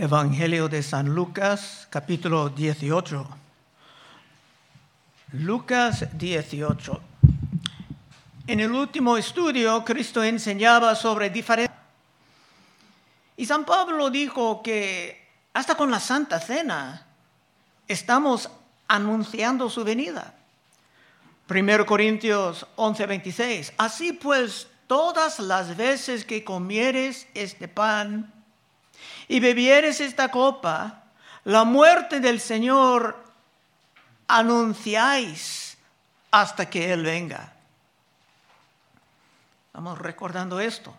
Evangelio de San Lucas, capítulo 18. Lucas 18. En el último estudio, Cristo enseñaba sobre diferentes... Y San Pablo dijo que hasta con la Santa Cena estamos anunciando su venida. 1 Corintios 11, 26. Así pues, todas las veces que comieres este pan y bebieres esta copa, la muerte del Señor anunciáis hasta que Él venga. Estamos recordando esto.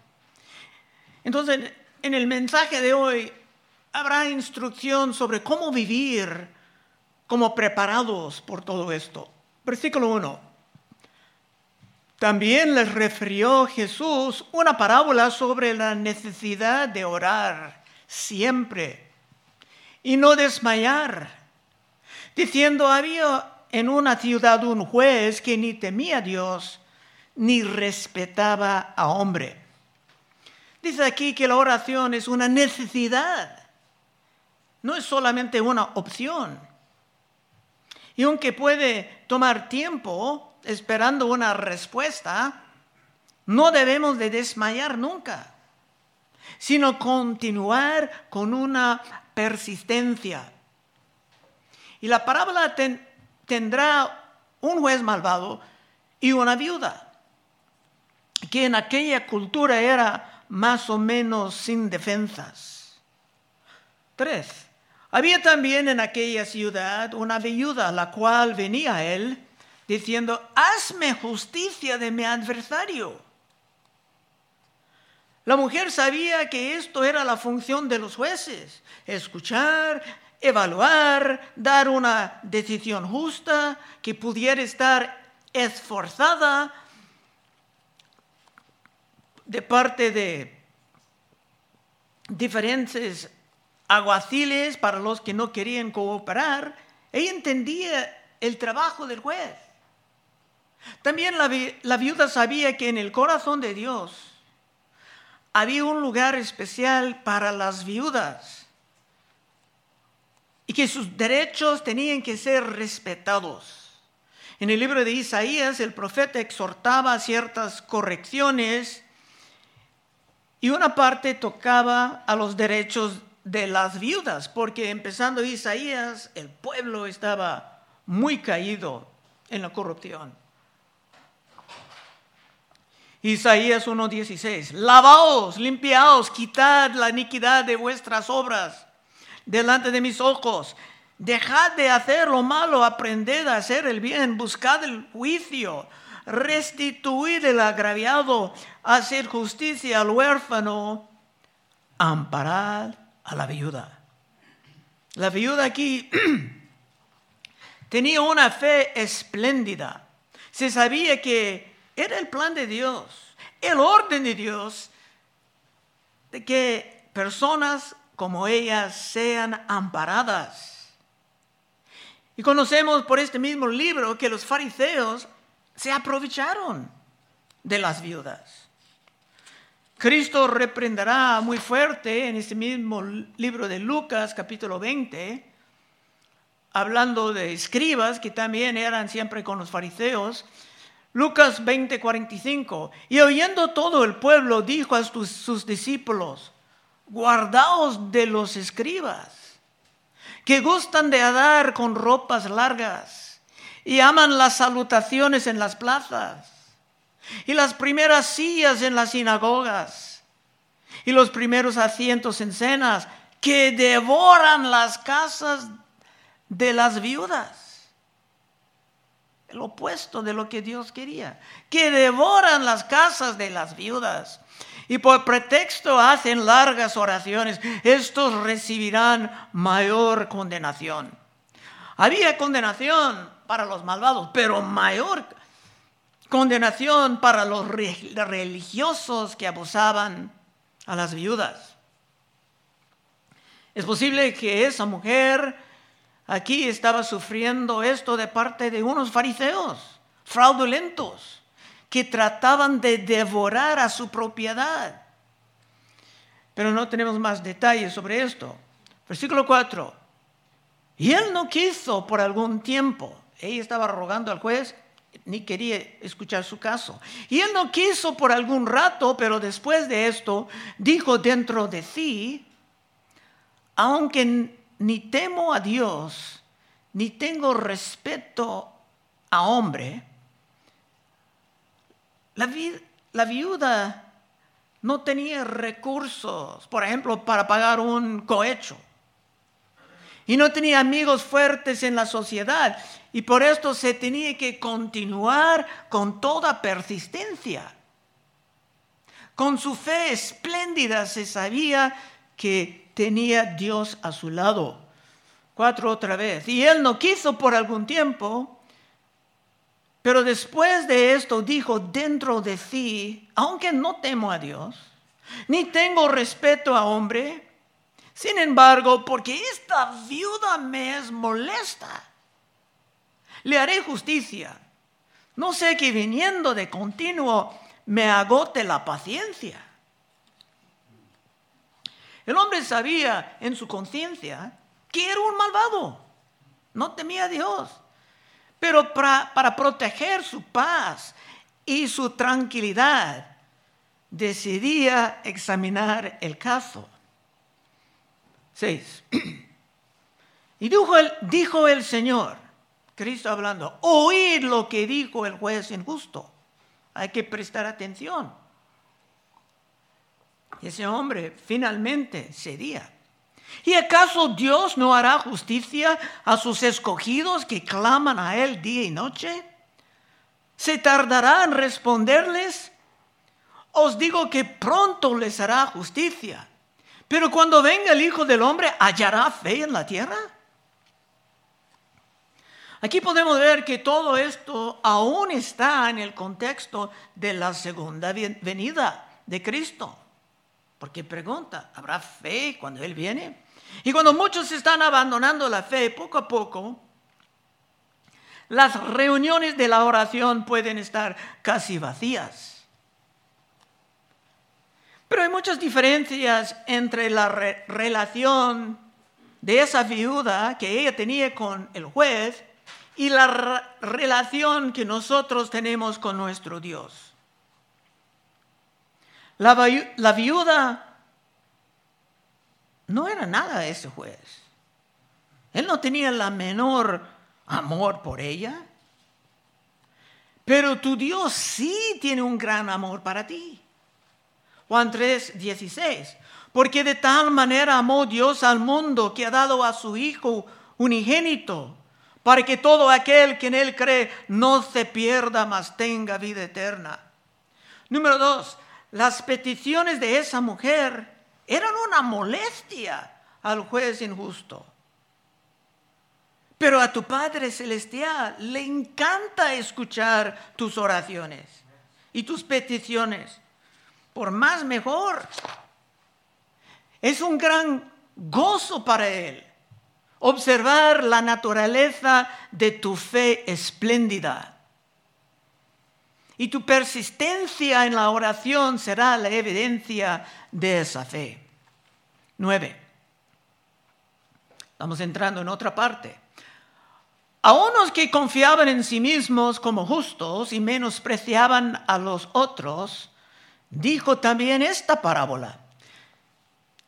Entonces, en el mensaje de hoy habrá instrucción sobre cómo vivir como preparados por todo esto. Versículo 1. También les refirió Jesús una parábola sobre la necesidad de orar siempre y no desmayar, diciendo, había en una ciudad un juez que ni temía a Dios ni respetaba a hombre. Dice aquí que la oración es una necesidad, no es solamente una opción. Y aunque puede tomar tiempo esperando una respuesta, no debemos de desmayar nunca sino continuar con una persistencia. Y la parábola tendrá un juez malvado y una viuda, que en aquella cultura era más o menos sin defensas. Tres, había también en aquella ciudad una viuda, la cual venía a él diciendo, hazme justicia de mi adversario. La mujer sabía que esto era la función de los jueces, escuchar, evaluar, dar una decisión justa que pudiera estar esforzada de parte de diferentes aguaciles para los que no querían cooperar. Ella entendía el trabajo del juez. También la, la viuda sabía que en el corazón de Dios había un lugar especial para las viudas y que sus derechos tenían que ser respetados. En el libro de Isaías el profeta exhortaba ciertas correcciones y una parte tocaba a los derechos de las viudas, porque empezando Isaías el pueblo estaba muy caído en la corrupción. Isaías 1:16, lavaos, limpiaos, quitad la iniquidad de vuestras obras delante de mis ojos. Dejad de hacer lo malo, aprended a hacer el bien, buscad el juicio, restituid el agraviado, hacer justicia al huérfano, amparad a la viuda. La viuda aquí tenía una fe espléndida. Se sabía que era el plan de Dios, el orden de Dios, de que personas como ellas sean amparadas. Y conocemos por este mismo libro que los fariseos se aprovecharon de las viudas. Cristo reprenderá muy fuerte en este mismo libro de Lucas, capítulo 20, hablando de escribas que también eran siempre con los fariseos, Lucas 20, 45. Y oyendo todo el pueblo, dijo a sus, discípulos, guardaos de los escribas, que gustan de dar con ropas largas y aman las salutaciones en las plazas y las primeras sillas en las sinagogas y los primeros asientos en cenas, que devoran las casas de las viudas el opuesto de lo que Dios quería, que devoran las casas de las viudas y por pretexto hacen largas oraciones, estos recibirán mayor condenación. Había condenación para los malvados, pero mayor condenación para los religiosos que abusaban a las viudas. Es posible que esa mujer aquí estaba sufriendo esto de parte de unos fariseos fraudulentos que trataban de devorar a su propiedad. Pero no tenemos más detalles sobre esto. Versículo 4. Y él no quiso por algún tiempo. Ella estaba rogando al juez, ni quería escuchar su caso. Y él no quiso por algún rato, pero después de esto dijo dentro de sí, aunque ni temo a Dios, ni tengo respeto a hombre, la, viuda no tenía recursos, por ejemplo, para pagar un cohecho. Y no tenía amigos fuertes en la sociedad. Y por esto se tenía que continuar con toda persistencia. Con su fe espléndida se sabía que tenía Dios a su lado. Cuatro otra vez. Y él no quiso por algún tiempo, pero después de esto dijo dentro de sí, aunque no temo a Dios, ni tengo respeto a hombre, sin embargo, porque esta viuda me es molesta, le haré justicia. No sé que viniendo de continuo me agote la paciencia. El hombre sabía en su conciencia que era un malvado, no temía a Dios. Pero para, para, proteger su paz y su tranquilidad, decidía examinar el caso. 6. Y dijo el, dijo el Señor, Cristo hablando, oír lo que dijo el juez injusto. Hay que prestar atención. Y ese hombre finalmente cedía. ¿Y acaso Dios no hará justicia a sus escogidos que claman a Él día y noche? ¿Se tardará en responderles? Os digo que pronto les hará justicia. Pero cuando venga el Hijo del Hombre, ¿hallará fe en la tierra? Aquí podemos ver que todo esto aún está en el contexto de la segunda venida de Cristo. Porque pregunta, ¿habrá fe cuando Él viene? Y cuando muchos están abandonando la fe poco a poco, las reuniones de la oración pueden estar casi vacías. Pero hay muchas diferencias entre la relación de esa viuda que ella tenía con el juez y la relación que nosotros tenemos con nuestro Dios. La, viuda no era nada ese juez. Él no tenía la menor amor por ella. Pero tu Dios sí tiene un gran amor para ti. Juan 3, 16. Porque de tal manera amó Dios al mundo que ha dado a su Hijo unigénito, para que todo aquel que en Él cree no se pierda, mas tenga vida eterna. Número dos, las peticiones de esa mujer eran una molestia al juez injusto. Pero a tu Padre Celestial le encanta escuchar tus oraciones y tus peticiones por más mejor. Es un gran gozo para Él observar la naturaleza de tu fe espléndida. Y tu persistencia en la oración será la evidencia de esa fe. Nueve. Estamos entrando en otra parte. A unos que confiaban en sí mismos como justos y menospreciaban a los otros, dijo también esta parábola.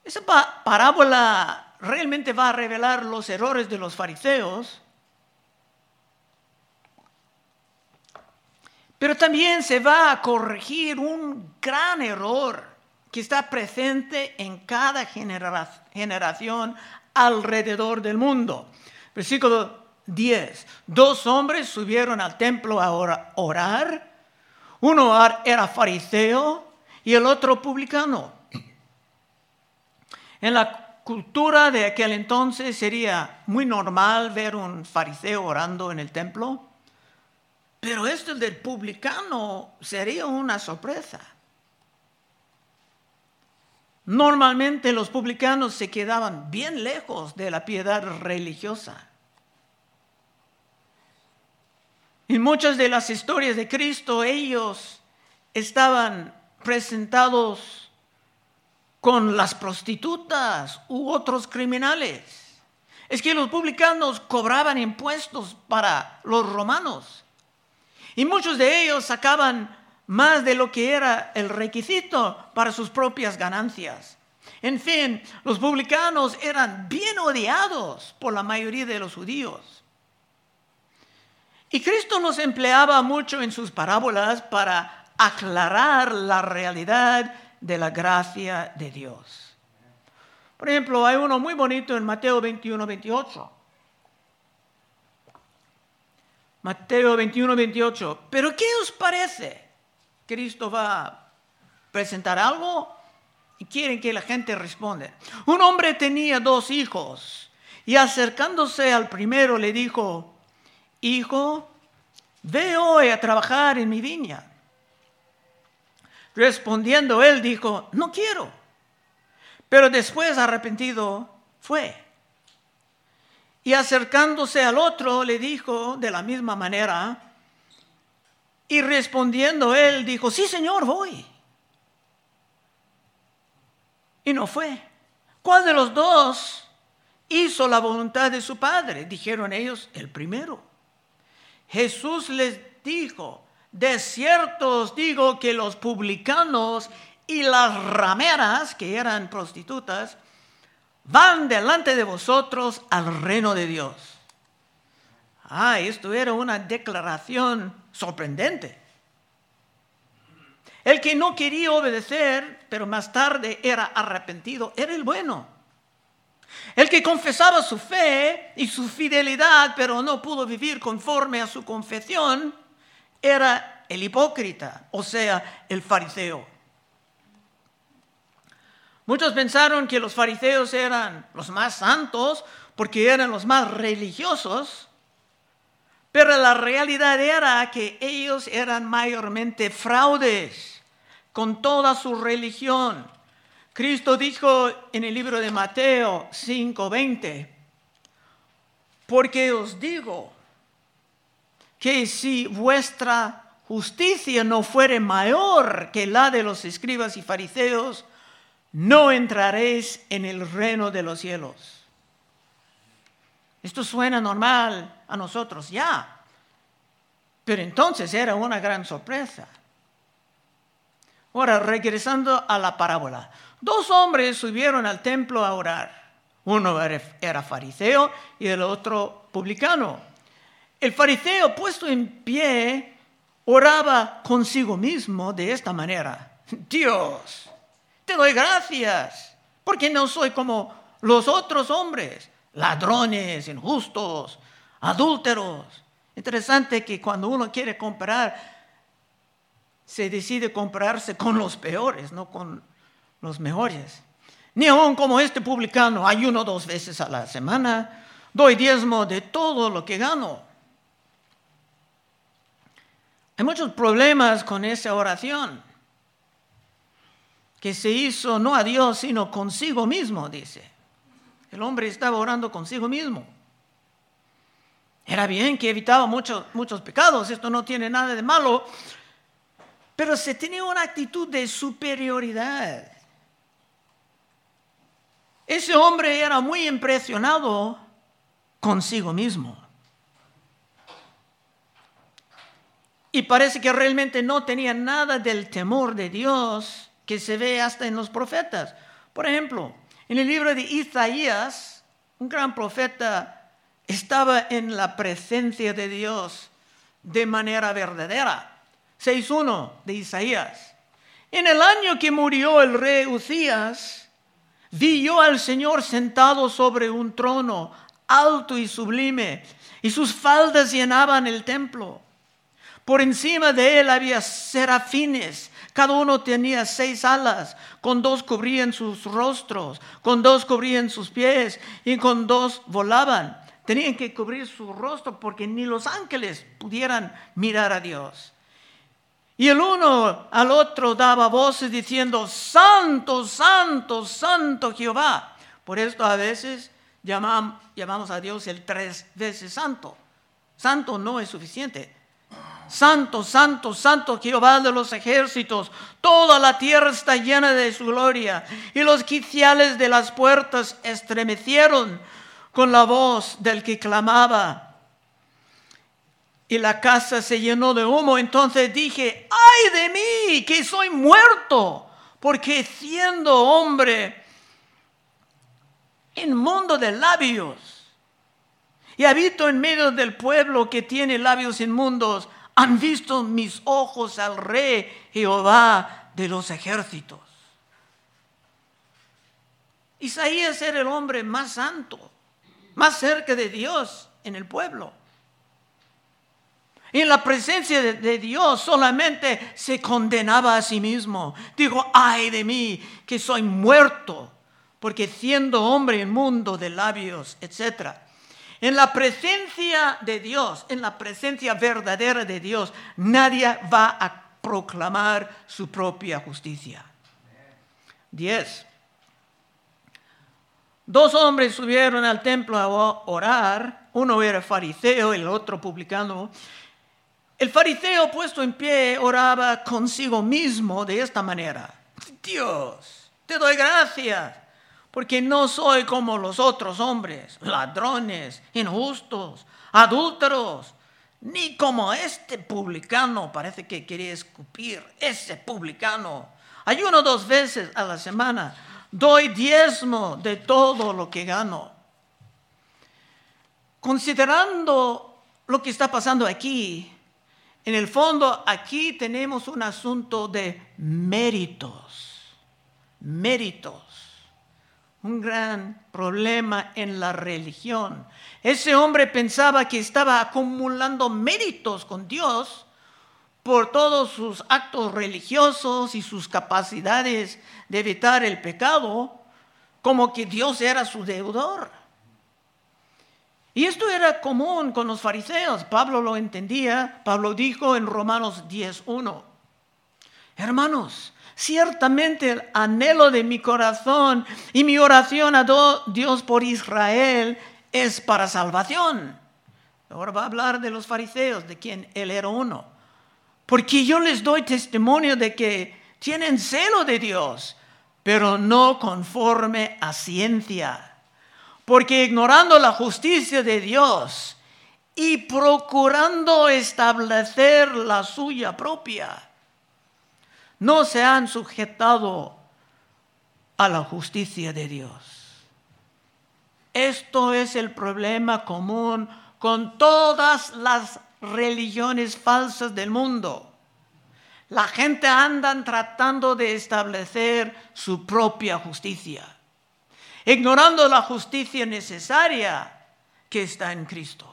Esa parábola realmente va a revelar los errores de los fariseos, pero también se va a corregir un gran error que está presente en cada generación alrededor del mundo. Versículo 10. Dos hombres subieron al templo a orar. Uno era fariseo y el otro publicano. En la cultura de aquel entonces sería muy normal ver un fariseo orando en el templo, pero esto del publicano sería una sorpresa. Normalmente los publicanos se quedaban bien lejos de la piedad religiosa. En muchas de las historias de Cristo ellos estaban presentados con las prostitutas u otros criminales. Es que los publicanos cobraban impuestos para los romanos. Y muchos de ellos sacaban más de lo que era el requisito para sus propias ganancias. En fin, los publicanos eran bien odiados por la mayoría de los judíos. Y Cristo nos empleaba mucho en sus parábolas para aclarar la realidad de la gracia de Dios. Por ejemplo, hay uno muy bonito en Mateo 21, 28. Mateo 21, 28. Pero ¿qué os parece? Cristo va a presentar algo y quieren que la gente responda. Un hombre tenía dos hijos y acercándose al primero le dijo, hijo, ve hoy a trabajar en mi viña. Respondiendo él dijo, no quiero. Pero después arrepentido fue. Y acercándose al otro le dijo de la misma manera. Y respondiendo él dijo, sí señor, voy y no fue. ¿Cuál de los dos hizo la voluntad de su padre? Dijeron ellos, el primero. Jesús les dijo, de cierto os digo que los publicanos y las rameras, que eran prostitutas, van delante de vosotros al reino de Dios. Ah, esto era una declaración sorprendente. El que no quería obedecer, pero más tarde era arrepentido, era el bueno. El que confesaba su fe y su fidelidad, pero no pudo vivir conforme a su confesión, era el hipócrita, o sea, el fariseo. Muchos pensaron que los fariseos eran los más santos porque eran los más religiosos, pero la realidad era que ellos eran mayormente fraudes con toda su religión. Cristo dijo en el libro de Mateo 5:20, porque os digo que si vuestra justicia no fuere mayor que la de los escribas y fariseos, no entraréis en el reino de los cielos. Esto suena normal a nosotros ya, pero entonces era una gran sorpresa. Ahora, regresando a la parábola, dos hombres subieron al templo a orar. Uno era fariseo y el otro publicano. El fariseo puesto en pie oraba consigo mismo de esta manera. Dios, te doy gracias, porque no soy como los otros hombres ladrones, injustos, adúlteros. Interesante que cuando uno quiere comprar, se decide comprarse con los peores, no con los mejores. Ni aún como este publicano, ayuno dos veces a la semana, doy diezmo de todo lo que gano. Hay muchos problemas con esa oración, que se hizo no a Dios, sino consigo mismo, dice. El hombre estaba orando consigo mismo. Era bien que evitaba muchos, muchos pecados, esto no tiene nada de malo, pero se tenía una actitud de superioridad. Ese hombre era muy impresionado consigo mismo. Y parece que realmente no tenía nada del temor de Dios que se ve hasta en los profetas. Por ejemplo, en el libro de Isaías, un gran profeta estaba en la presencia de Dios de manera verdadera. 6.1 de Isaías. En el año que murió el rey Usías, vi yo al Señor sentado sobre un trono alto y sublime, y sus faldas llenaban el templo. Por encima de él había serafines cada uno tenía seis alas, con dos cubrían sus rostros, con dos cubrían sus pies y con dos volaban. Tenían que cubrir su rostro porque ni los ángeles pudieran mirar a Dios. Y el uno al otro daba voces diciendo, Santo, Santo, Santo Jehová. Por esto a veces llamamos, llamamos a Dios el tres veces santo. Santo no es suficiente. Santo, santo, santo Jehová de los ejércitos. Toda la tierra está llena de su gloria. Y los quiciales de las puertas estremecieron con la voz del que clamaba. Y la casa se llenó de humo. Entonces dije, ay de mí, que soy muerto, porque siendo hombre inmundo de labios y habito en medio del pueblo que tiene labios inmundos, han visto mis ojos al rey Jehová de los ejércitos. Isaías era el hombre más santo, más cerca de Dios en el pueblo. Y en la presencia de, Dios solamente se condenaba a sí mismo. Dijo, ay de mí, que soy muerto, porque siendo hombre inmundo de labios, etc. En la presencia de Dios, en la presencia verdadera de Dios, nadie va a proclamar su propia justicia. Diez. Dos hombres subieron al templo a orar, uno era fariseo, el otro publicano. El fariseo puesto en pie oraba consigo mismo de esta manera. Dios, te doy gracias porque no soy como los otros hombres, ladrones, injustos, adúlteros, ni como este publicano, parece que quería escupir, ese publicano. Ayuno dos veces a la semana, doy diezmo de todo lo que gano. Considerando lo que está pasando aquí, en el fondo, aquí tenemos un asunto de méritos, méritos, un gran problema en la religión. Ese hombre pensaba que estaba acumulando méritos con Dios por todos sus actos religiosos y sus capacidades de evitar el pecado, como que Dios era su deudor. Y esto era común con los fariseos. Pablo lo entendía. Pablo dijo en Romanos 10.1, hermanos, ciertamente el anhelo de mi corazón y mi oración a Dios por Israel es para salvación. Ahora va a hablar de los fariseos, de quien él era uno. Porque yo les doy testimonio de que tienen celo de Dios, pero no conforme a ciencia porque ignorando la justicia de Dios y procurando establecer la suya propia, no se han sujetado a la justicia de Dios. Esto es el problema común con todas las religiones falsas del mundo. La gente anda tratando de establecer su propia justicia ignorando la justicia necesaria que está en Cristo.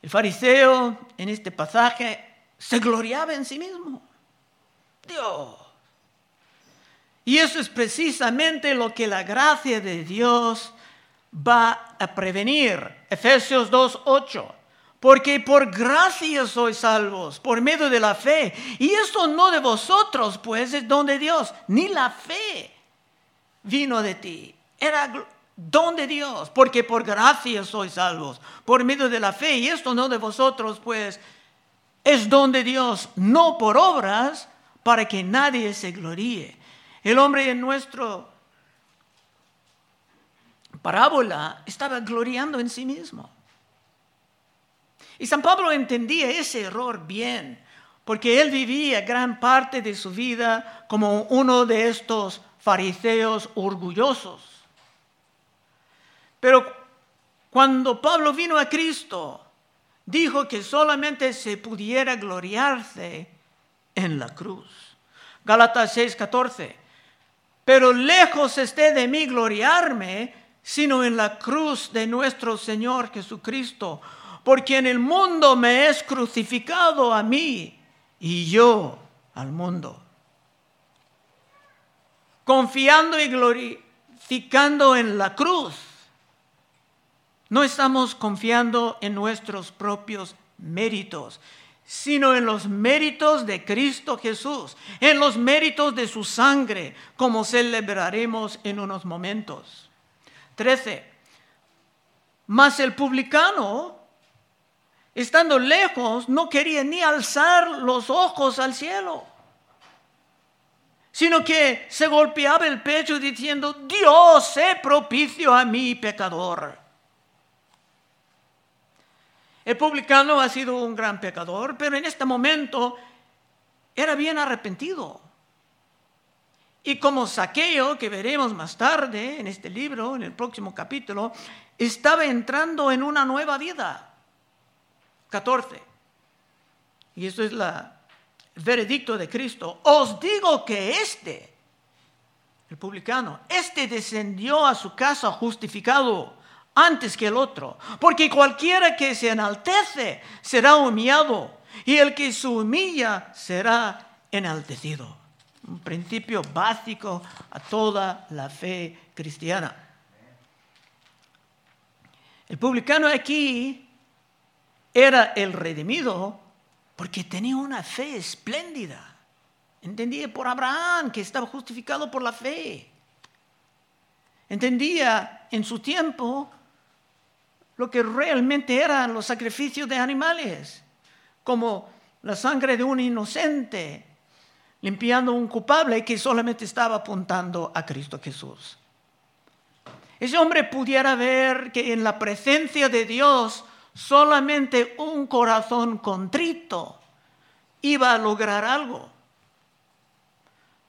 El fariseo en este pasaje se gloriaba en sí mismo. Dios. Y eso es precisamente lo que la gracia de Dios va a prevenir. Efesios 2.8. Porque por gracia sois salvos, por medio de la fe. Y esto no de vosotros, pues es don de Dios, ni la fe vino de ti. Era don de Dios, porque por gracia sois salvos, por medio de la fe. Y esto no de vosotros, pues es don de Dios, no por obras, para que nadie se gloríe. El hombre en nuestro parábola estaba gloriando en sí mismo. Y San Pablo entendía ese error bien, porque él vivía gran parte de su vida como uno de estos fariseos orgullosos. Pero cuando Pablo vino a Cristo, dijo que solamente se pudiera gloriarse en la cruz. Gálatas 6:14. Pero lejos esté de mí gloriarme, sino en la cruz de nuestro Señor Jesucristo, porque en el mundo me es crucificado a mí y yo al mundo confiando y glorificando en la cruz. No estamos confiando en nuestros propios méritos, sino en los méritos de Cristo Jesús, en los méritos de su sangre, como celebraremos en unos momentos. 13. Mas el publicano estando lejos, no quería ni alzar los ojos al cielo, sino que se golpeaba el pecho diciendo, Dios, sé propicio a mi pecador. El publicano ha sido un gran pecador, pero en este momento era bien arrepentido. Y como Saqueo, que veremos más tarde en este libro, en el próximo capítulo, estaba entrando en una nueva vida. 14. Y eso es el veredicto de Cristo. Os digo que este, el publicano, este descendió a su casa justificado antes que el otro. Porque cualquiera que se enaltece será humillado y el que se humilla será enaltecido. Un principio básico a toda la fe cristiana. El publicano aquí era el redimido porque tenía una fe espléndida. Entendía por Abraham que estaba justificado por la fe. Entendía en su tiempo lo que realmente eran los sacrificios de animales, como la sangre de un inocente, limpiando un culpable que solamente estaba apuntando a Cristo Jesús. Ese hombre pudiera ver que en la presencia de Dios solamente un corazón contrito iba a lograr algo.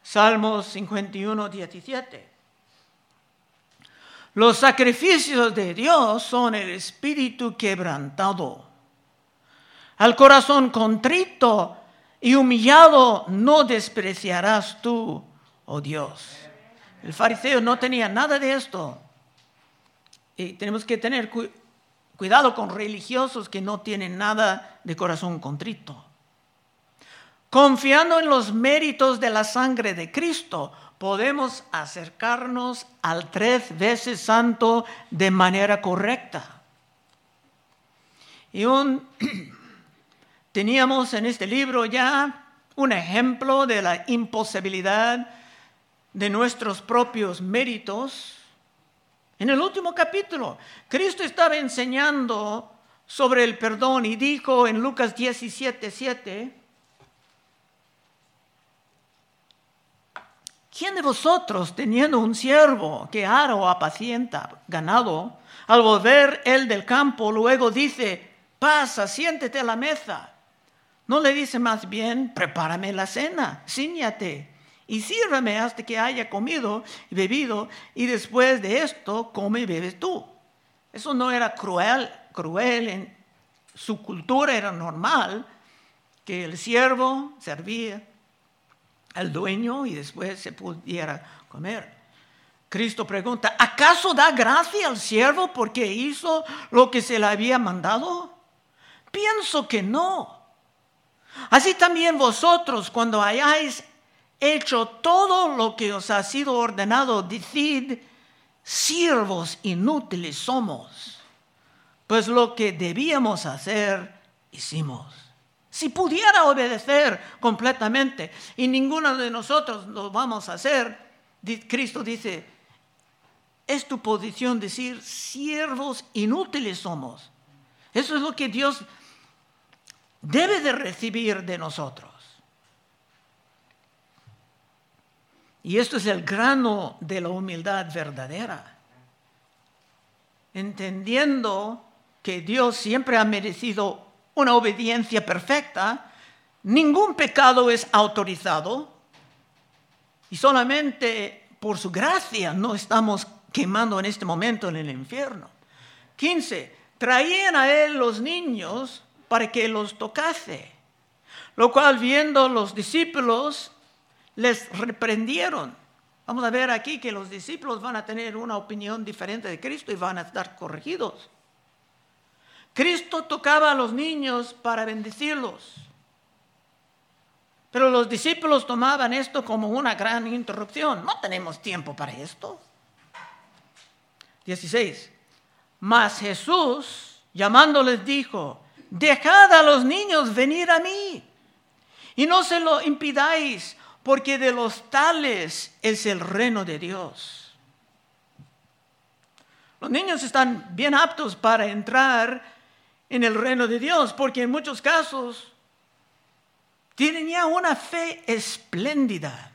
Salmos 51, 17. Los sacrificios de Dios son el espíritu quebrantado. Al corazón contrito y humillado no despreciarás tú, oh Dios. El fariseo no tenía nada de esto. Y tenemos que tener cuidado con religiosos que no tienen nada de corazón contrito. Confiando en los méritos de la sangre de Cristo, podemos acercarnos al tres veces santo de manera correcta. Y un, teníamos en este libro ya un ejemplo de la imposibilidad de nuestros propios méritos. En el último capítulo, Cristo estaba enseñando sobre el perdón y dijo en Lucas 17, 7, ¿Quién de vosotros, teniendo un siervo que ara o apacienta ganado, al volver él del campo, luego dice, pasa, siéntete a la mesa? No le dice más bien, prepárame la cena, ciñate y sírvame hasta que haya comido y bebido, y después de esto come y bebes tú. Eso no era cruel, cruel en su cultura era normal que el siervo servía al dueño y después se pudiera comer. Cristo pregunta, ¿acaso da gracia al siervo porque hizo lo que se le había mandado? Pienso que no. Así también vosotros, cuando hayáis hecho todo lo que os ha sido ordenado, decid, siervos inútiles somos, pues lo que debíamos hacer, hicimos. Si pudiera obedecer completamente y ninguno de nosotros lo vamos a hacer, Cristo dice, es tu posición decir, siervos inútiles somos. Eso es lo que Dios debe de recibir de nosotros. Y esto es el grano de la humildad verdadera. Entendiendo que Dios siempre ha merecido una obediencia perfecta, ningún pecado es autorizado y solamente por su gracia no estamos quemando en este momento en el infierno. 15. Traían a él los niños para que los tocase, lo cual viendo los discípulos les reprendieron. Vamos a ver aquí que los discípulos van a tener una opinión diferente de Cristo y van a estar corregidos. Cristo tocaba a los niños para bendecirlos. Pero los discípulos tomaban esto como una gran interrupción. No tenemos tiempo para esto. 16. Mas Jesús, llamándoles, dijo, dejad a los niños venir a mí y no se lo impidáis, porque de los tales es el reino de Dios. Los niños están bien aptos para entrar en el reino de Dios, porque en muchos casos tienen ya una fe espléndida.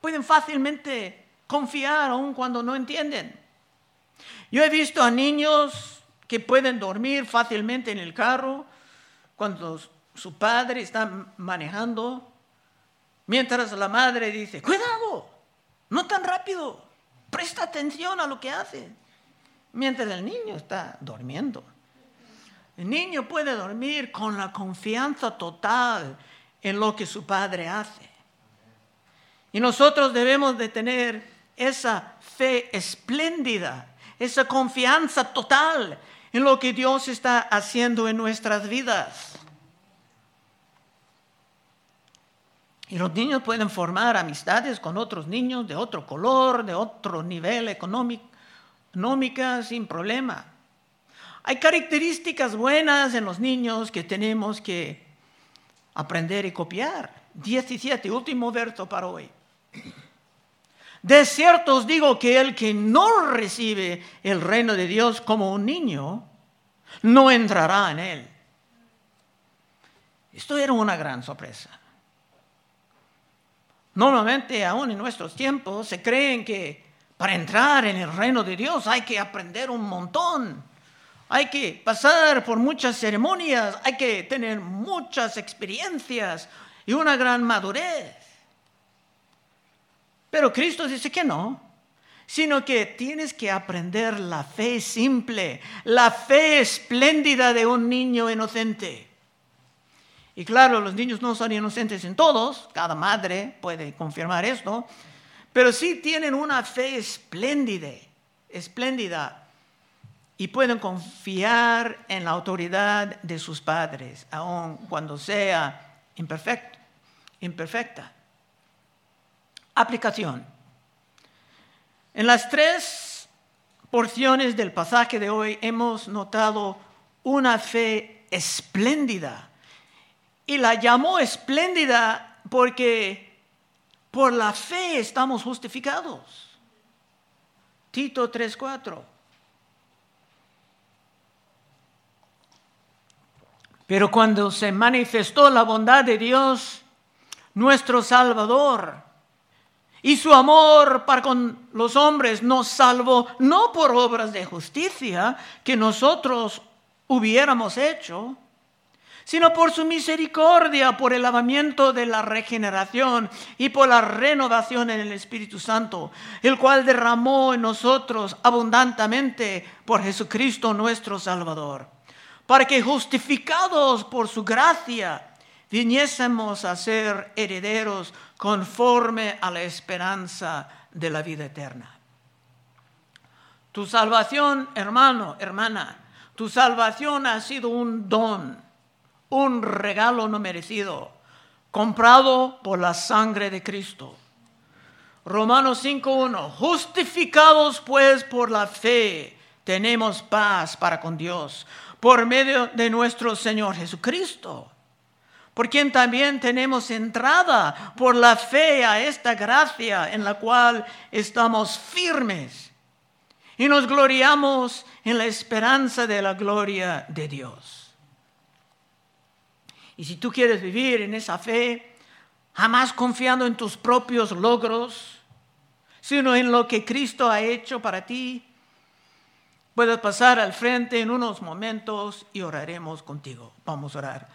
Pueden fácilmente confiar aun cuando no entienden. Yo he visto a niños que pueden dormir fácilmente en el carro cuando su padre está manejando, mientras la madre dice, cuidado, no tan rápido, presta atención a lo que hace, mientras el niño está durmiendo. El niño puede dormir con la confianza total en lo que su padre hace. Y nosotros debemos de tener esa fe espléndida, esa confianza total en lo que Dios está haciendo en nuestras vidas. Y los niños pueden formar amistades con otros niños de otro color, de otro nivel económico, sin problema. Hay características buenas en los niños que tenemos que aprender y copiar. 17, último verso para hoy. De cierto os digo que el que no recibe el reino de Dios como un niño, no entrará en él. Esto era una gran sorpresa. Normalmente, aún en nuestros tiempos, se creen que para entrar en el reino de Dios hay que aprender un montón. Hay que pasar por muchas ceremonias, hay que tener muchas experiencias y una gran madurez. Pero Cristo dice que no, sino que tienes que aprender la fe simple, la fe espléndida de un niño inocente. Y claro, los niños no son inocentes en todos, cada madre puede confirmar esto, pero sí tienen una fe espléndida, espléndida y pueden confiar en la autoridad de sus padres, aun cuando sea imperfecta. Aplicación. En las tres porciones del pasaje de hoy hemos notado una fe espléndida. Y la llamó espléndida porque por la fe estamos justificados. Tito 3:4. Pero cuando se manifestó la bondad de Dios, nuestro Salvador, y su amor para con los hombres nos salvó no por obras de justicia que nosotros hubiéramos hecho, sino por su misericordia, por el lavamiento de la regeneración y por la renovación en el Espíritu Santo, el cual derramó en nosotros abundantemente por Jesucristo nuestro Salvador para que justificados por su gracia viniésemos a ser herederos conforme a la esperanza de la vida eterna. Tu salvación, hermano, hermana, tu salvación ha sido un don, un regalo no merecido, comprado por la sangre de Cristo. Romanos 5.1, justificados pues por la fe, tenemos paz para con Dios por medio de nuestro Señor Jesucristo, por quien también tenemos entrada por la fe a esta gracia en la cual estamos firmes y nos gloriamos en la esperanza de la gloria de Dios. Y si tú quieres vivir en esa fe, jamás confiando en tus propios logros, sino en lo que Cristo ha hecho para ti, Puedes pasar al frente en unos momentos y oraremos contigo. Vamos a orar.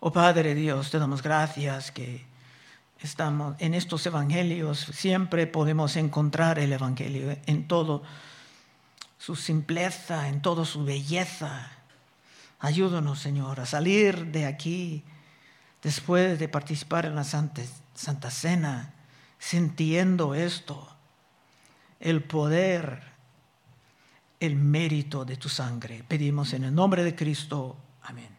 Oh Padre Dios, te damos gracias que estamos en estos evangelios. Siempre podemos encontrar el evangelio en todo su simpleza, en toda su belleza. Ayúdanos, Señor, a salir de aquí después de participar en la Santa, Santa Cena, sintiendo esto, el poder el mérito de tu sangre. Pedimos en el nombre de Cristo. Amén.